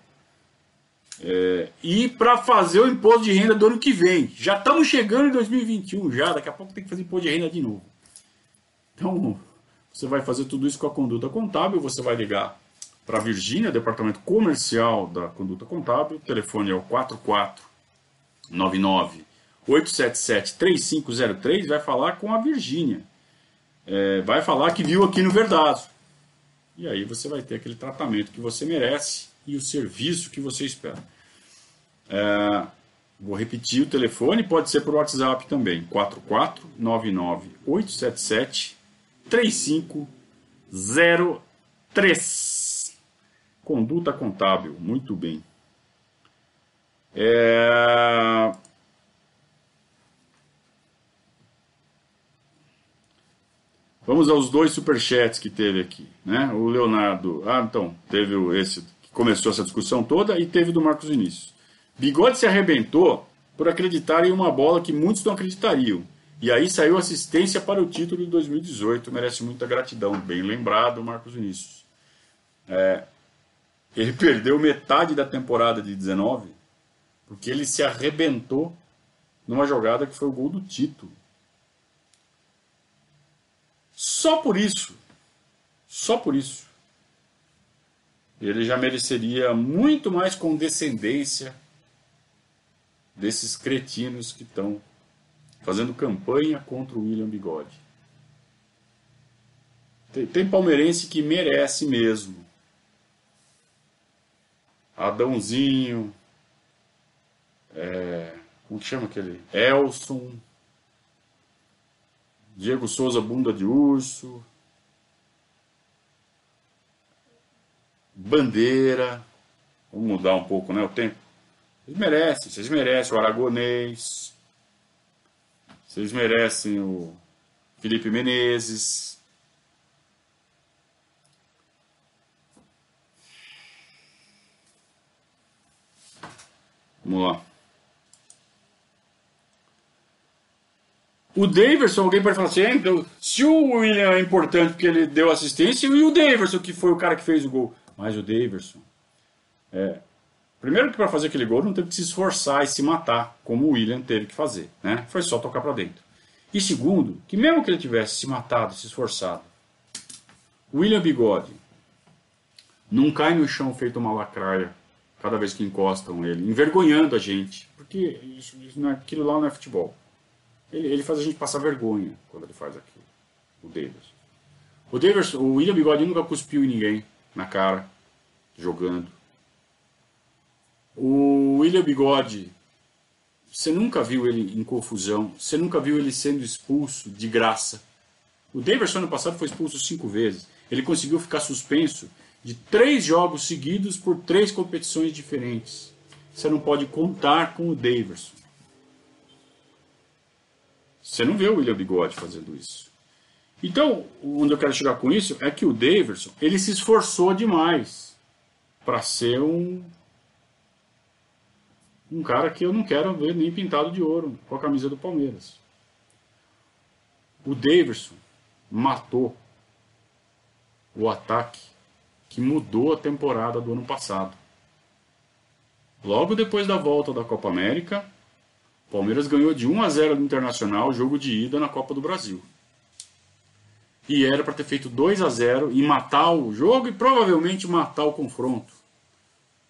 É, e para fazer o imposto de renda do ano que vem. Já estamos chegando em 2021, já, daqui a pouco tem que fazer imposto de renda de novo. Então, você vai fazer tudo isso com a conduta contábil, você vai ligar para a Virgínia, departamento comercial da conduta contábil, o telefone é o 4499 877-3503 vai falar com a Virgínia. É, vai falar que viu aqui no Verdazo. E aí você vai ter aquele tratamento que você merece e o serviço que você espera. É, vou repetir o telefone, pode ser por WhatsApp também. 4499 877 3503. Conduta contábil, muito bem. É, Vamos aos dois superchats que teve aqui, né? O Leonardo, ah, então, teve esse começou essa discussão toda e teve do Marcos Vinícius. Bigode se arrebentou por acreditar em uma bola que muitos não acreditariam. E aí saiu assistência para o título de 2018. Merece muita gratidão. Bem lembrado, Marcos Vinícius. É, ele perdeu metade da temporada de 19 porque ele se arrebentou numa jogada que foi o gol do título. Só por isso, só por isso, ele já mereceria muito mais condescendência desses cretinos que estão fazendo campanha contra o William Bigode. Tem, tem palmeirense que merece mesmo. Adãozinho, é, como que chama aquele? Elson, Diego Souza, bunda de urso, Bandeira, vamos mudar um pouco né, o tempo. Vocês merecem, vocês merecem o Aragonês, vocês merecem o Felipe Menezes. Vamos lá. O Daverson, alguém pode falar assim, é, então, se o William é importante porque ele deu assistência, e o Daverson, que foi o cara que fez o gol. Mas o Daverson, é, primeiro que para fazer aquele gol não teve que se esforçar e se matar, como o William teve que fazer. Né? Foi só tocar para dentro. E segundo, que mesmo que ele tivesse se matado, se esforçado, William Bigode não cai no chão feito uma lacraia cada vez que encostam ele, envergonhando a gente, porque isso, isso não é, aquilo lá não é futebol. Ele, ele faz a gente passar vergonha quando ele faz aquilo. O Davis. O Davis, o William Bigode nunca cuspiu em ninguém na cara, jogando. O William Bigode, você nunca viu ele em confusão, você nunca viu ele sendo expulso de graça. O Davidson ano passado foi expulso cinco vezes. Ele conseguiu ficar suspenso de três jogos seguidos por três competições diferentes. Você não pode contar com o Davidson. Você não vê o William Bigode fazendo isso. Então, onde eu quero chegar com isso é que o Davidson, ele se esforçou demais para ser um um cara que eu não quero ver nem pintado de ouro com a camisa do Palmeiras. O Davidson matou o ataque que mudou a temporada do ano passado. Logo depois da volta da Copa América, Palmeiras ganhou de 1 a 0 do Internacional, jogo de ida na Copa do Brasil. E era para ter feito 2 a 0 e matar o jogo e provavelmente matar o confronto.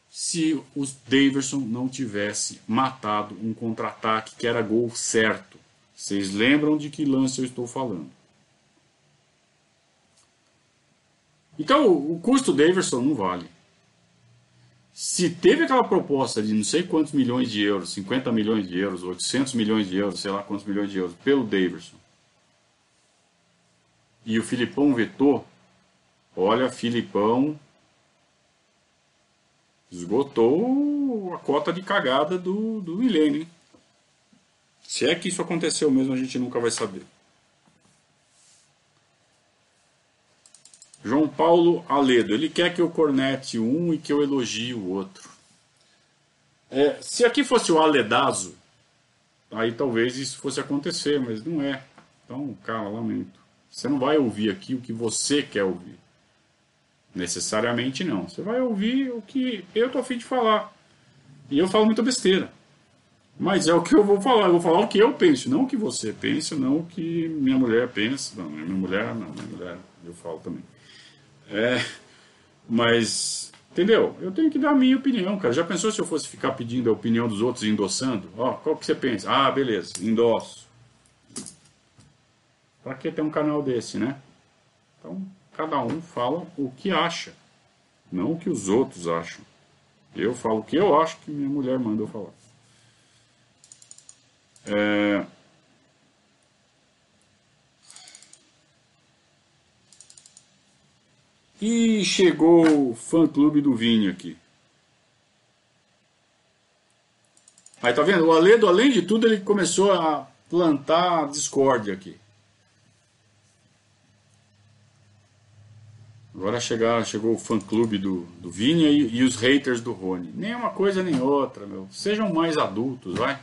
Se o Daverson não tivesse matado um contra-ataque que era gol certo. Vocês lembram de que lance eu estou falando? Então, o custo Daverson não vale. Se teve aquela proposta de não sei quantos milhões de euros, 50 milhões de euros, 800 milhões de euros, sei lá quantos milhões de euros, pelo Davidson, e o Filipão vetou, olha, Filipão esgotou a cota de cagada do, do Milene. Se é que isso aconteceu mesmo, a gente nunca vai saber. João Paulo Aledo, ele quer que eu cornete um e que eu elogie o outro. É, se aqui fosse o Aledazo, aí talvez isso fosse acontecer, mas não é. Então, cara, lamento. Você não vai ouvir aqui o que você quer ouvir. Necessariamente não. Você vai ouvir o que eu tô afim de falar. E eu falo muita besteira. Mas é o que eu vou falar. Eu vou falar o que eu penso, não o que você pensa, não o que minha mulher pensa. Não, minha mulher não, minha mulher eu falo também. É, mas, entendeu? Eu tenho que dar a minha opinião, cara. Já pensou se eu fosse ficar pedindo a opinião dos outros e endossando? Ó, qual que você pensa? Ah, beleza, endosso. Pra que ter um canal desse, né? Então, cada um fala o que acha, não o que os outros acham. Eu falo o que eu acho que minha mulher manda eu falar. É, E chegou o fã clube do Vini aqui. Aí tá vendo? O Aledo, além de tudo, ele começou a plantar discórdia aqui. Agora chegar, chegou o fã-clube do, do Vini e, e, os haters do Rony. Nem uma coisa nem outra, meu. Sejam mais adultos, vai.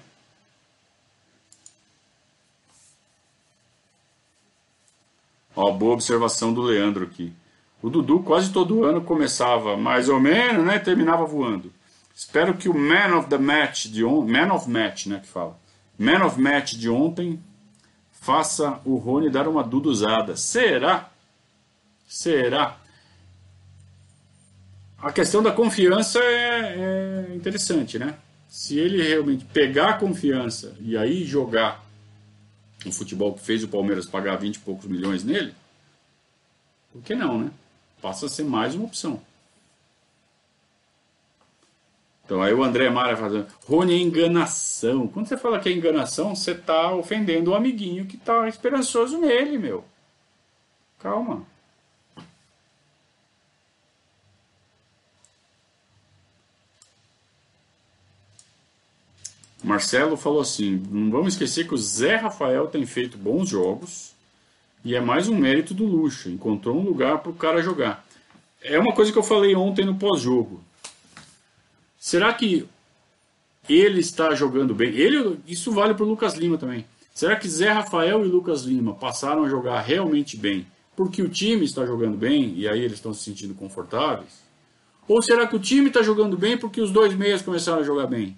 Ó, boa observação do Leandro aqui. O Dudu quase todo ano começava mais ou menos, né? Terminava voando. Espero que o Man of the Match de ontem, Man of Match, né, que fala. Man of Match de ontem faça o Rony dar uma duduzada. Será? Será? A questão da confiança é, é interessante, né? Se ele realmente pegar a confiança e aí jogar o futebol que fez o Palmeiras pagar 20 e poucos milhões nele, por que não, né? Passa a ser mais uma opção. Então aí o André Mara fazendo, Rony é enganação. Quando você fala que é enganação, você está ofendendo o amiguinho que está esperançoso nele, meu. Calma. Marcelo falou assim: não vamos esquecer que o Zé Rafael tem feito bons jogos e é mais um mérito do Lucha. Encontrou um lugar para o cara jogar. É uma coisa que eu falei ontem no pós-jogo. Será que ele está jogando bem? Ele, isso vale para o Lucas Lima também. Será que Zé Rafael e Lucas Lima passaram a jogar realmente bem porque o time está jogando bem e aí eles estão se sentindo confortáveis? Ou será que o time está jogando bem porque os dois meias começaram a jogar bem?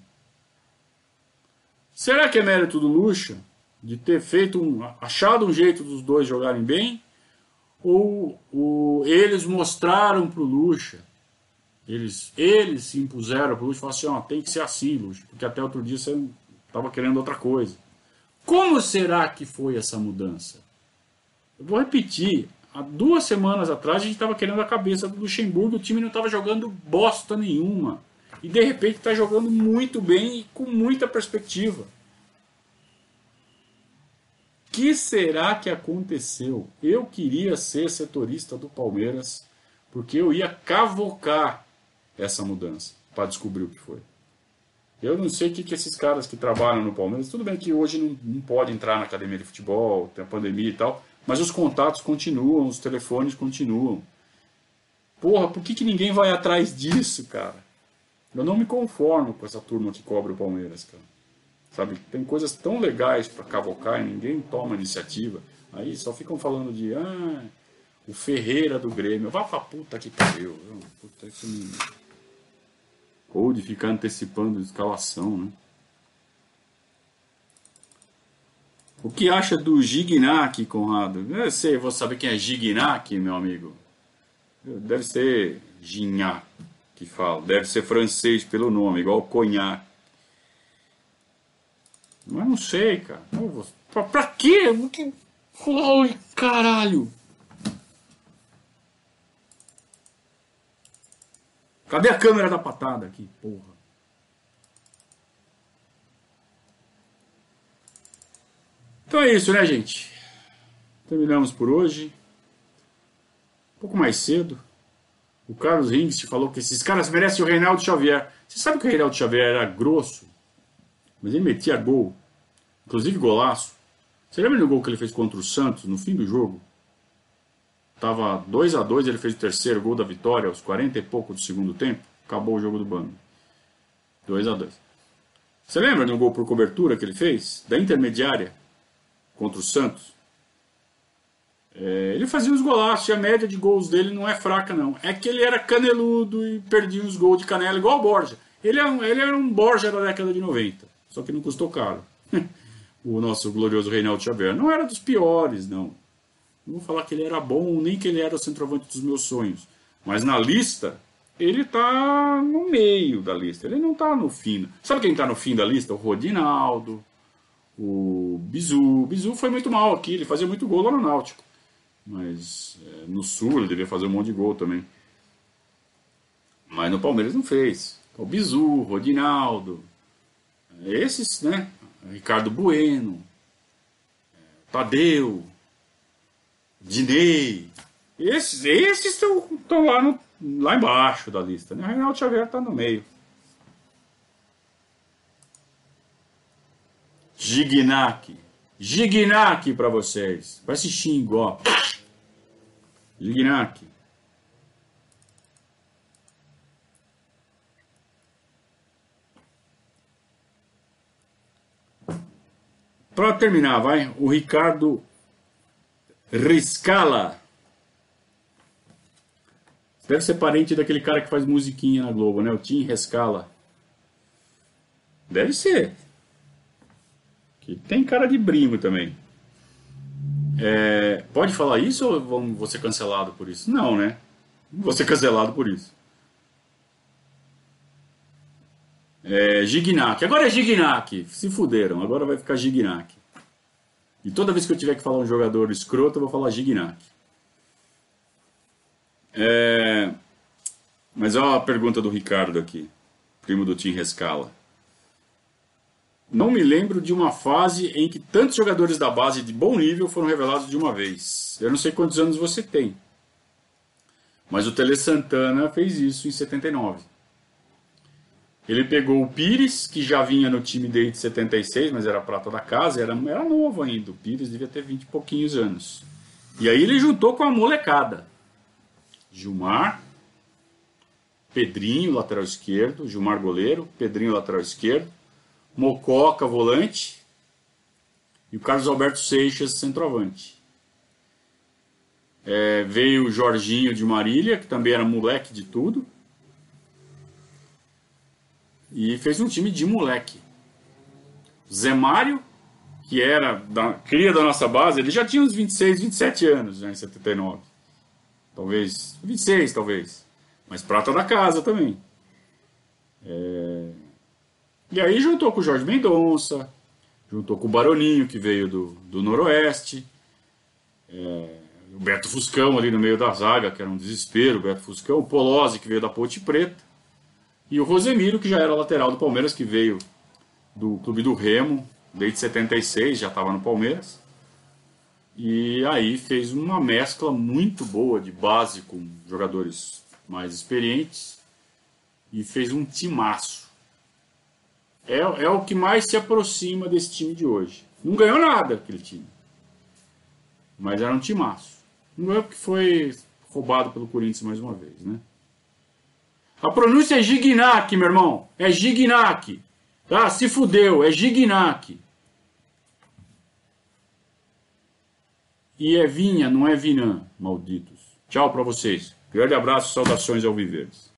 Será que é mérito do Lucha de ter feito um, achado um jeito dos dois jogarem bem? Ou, eles mostraram para o Lucha, eles, eles se impuseram para o Lucha e falaram assim: ó, tem que ser assim, Lucha, porque até outro dia você estava querendo outra coisa. Como será que foi essa mudança? Eu vou repetir. Há duas semanas atrás a gente estava querendo a cabeça do Luxemburgo, o time não estava jogando bosta nenhuma e de repente está jogando muito bem e com muita perspectiva. Que será que aconteceu? Eu queria ser setorista do Palmeiras porque eu ia cavocar essa mudança para descobrir o que foi. Eu não sei o que, que esses caras que trabalham no Palmeiras, tudo bem que hoje não, não pode entrar na academia de futebol, tem a pandemia e tal, mas os contatos continuam, os telefones continuam. Porra, por que, que ninguém vai atrás disso, cara? Eu não me conformo com essa turma que cobra o Palmeiras, cara. Sabe, tem coisas tão legais para cavocar e ninguém toma iniciativa. Aí só ficam falando de, ah, o Ferreira do Grêmio. Vá pra puta que pariu. Puta que me... Ou de ficar antecipando a escalação, né? O que acha do Gignac, Conrado? Eu sei, vou saber quem é Gignac, meu amigo. Deve ser Gignac que fala. Deve ser francês pelo nome, igual Cognac. Mas não sei, cara. Pra, pra quê? Ai, caralho! Cadê a câmera da patada aqui, porra? Então é isso, né, gente? Terminamos por hoje. Um pouco mais cedo. O Carlos Rings falou que esses caras merecem o Reinaldo Xavier. Você sabe que o Reinaldo Xavier era grosso, mas ele metia gol, inclusive golaço. Você lembra do gol que ele fez contra o Santos no fim do jogo? Tava 2 a 2 ele fez o terceiro gol da vitória aos 40 e pouco do segundo tempo. Acabou o jogo do Bando. 2 a 2 Você lembra do gol por cobertura que ele fez? Da intermediária contra o Santos? É, ele fazia os golaços e a média de gols dele não é fraca, não. É que ele era caneludo e perdia os gols de canela igual o Borja. Ele era, um, ele era um Borja da década de 90, só que não custou caro. o nosso glorioso Reinaldo Xavier não era dos piores, não. Não vou falar que ele era bom, nem que ele era o centroavante dos meus sonhos. Mas na lista, ele está no meio da lista. Ele não está no fim. Sabe quem está no fim da lista? O Rodinaldo, o Bizu. O Bizu foi muito mal aqui, ele fazia muito gol lá no Náutico. Mas é, no Sul ele devia fazer um monte de gol também. Mas no Palmeiras não fez. O Bizu, Rodinaldo, esses, né? Ricardo Bueno, Tadeu, Dinei. Esses, estão lá, no, lá embaixo da lista. Né? O Reinaldo Xavier está no meio. Gignac. Gignac para vocês. Vai se xingo, Iraque. Para terminar, vai o Ricardo Riscala. Deve ser parente daquele cara que faz musiquinha na Globo, né? O Tim Rescala. Deve ser. Que tem cara de brimo também. É, pode falar isso ou vamos, vou ser cancelado por isso? Não, né? Vou ser cancelado por isso. É, Gignac. Agora é Gignac. Se fuderam. Agora vai ficar Gignac. E toda vez que eu tiver que falar um jogador escroto, eu vou falar Gignac. É... Mas olha a pergunta do Ricardo aqui, primo do Tim Rescala. Não me lembro de uma fase em que tantos jogadores da base de bom nível foram revelados de uma vez. Eu não sei quantos anos você tem. Mas o Tele Santana fez isso em 79. Ele pegou o Pires, que já vinha no time desde 76, mas era prata da casa, era, era novo ainda. O Pires devia ter 20 e pouquinhos anos. E aí ele juntou com a molecada. Gilmar, Pedrinho, lateral esquerdo, Gilmar goleiro, Pedrinho, lateral esquerdo, Mococa, volante, e o Carlos Alberto Seixas, centroavante. É, veio o Jorginho de Marília, que também era moleque de tudo. E fez um time de moleque. Zé Mário, que era da cria da nossa base, ele já tinha uns 26, 27 anos já em 79. Talvez 26, talvez. Mas prata da casa também. É... E aí juntou com o Jorge Mendonça, juntou com o Baroninho, que veio do, do Noroeste. É... O Beto Fuscão ali no meio da zaga, que era um desespero, o Beto Fuscão. O Polozzi, que veio da Ponte Preta. E o Rosemiro, que já era lateral do Palmeiras, que veio do Clube do Remo, desde 76, já estava no Palmeiras. E aí fez uma mescla muito boa de base com jogadores mais experientes e fez um timaço. É, é o que mais se aproxima desse time de hoje. Não ganhou nada aquele time. Mas era um timaço. Não é porque foi roubado pelo Corinthians mais uma vez, né? A pronúncia é Gignac, meu irmão. É Gignac. Tá? Se fudeu, é Gignac. E é vinha, não é vinã, malditos. Tchau para vocês. Grande abraço, saudações ao Viverdes.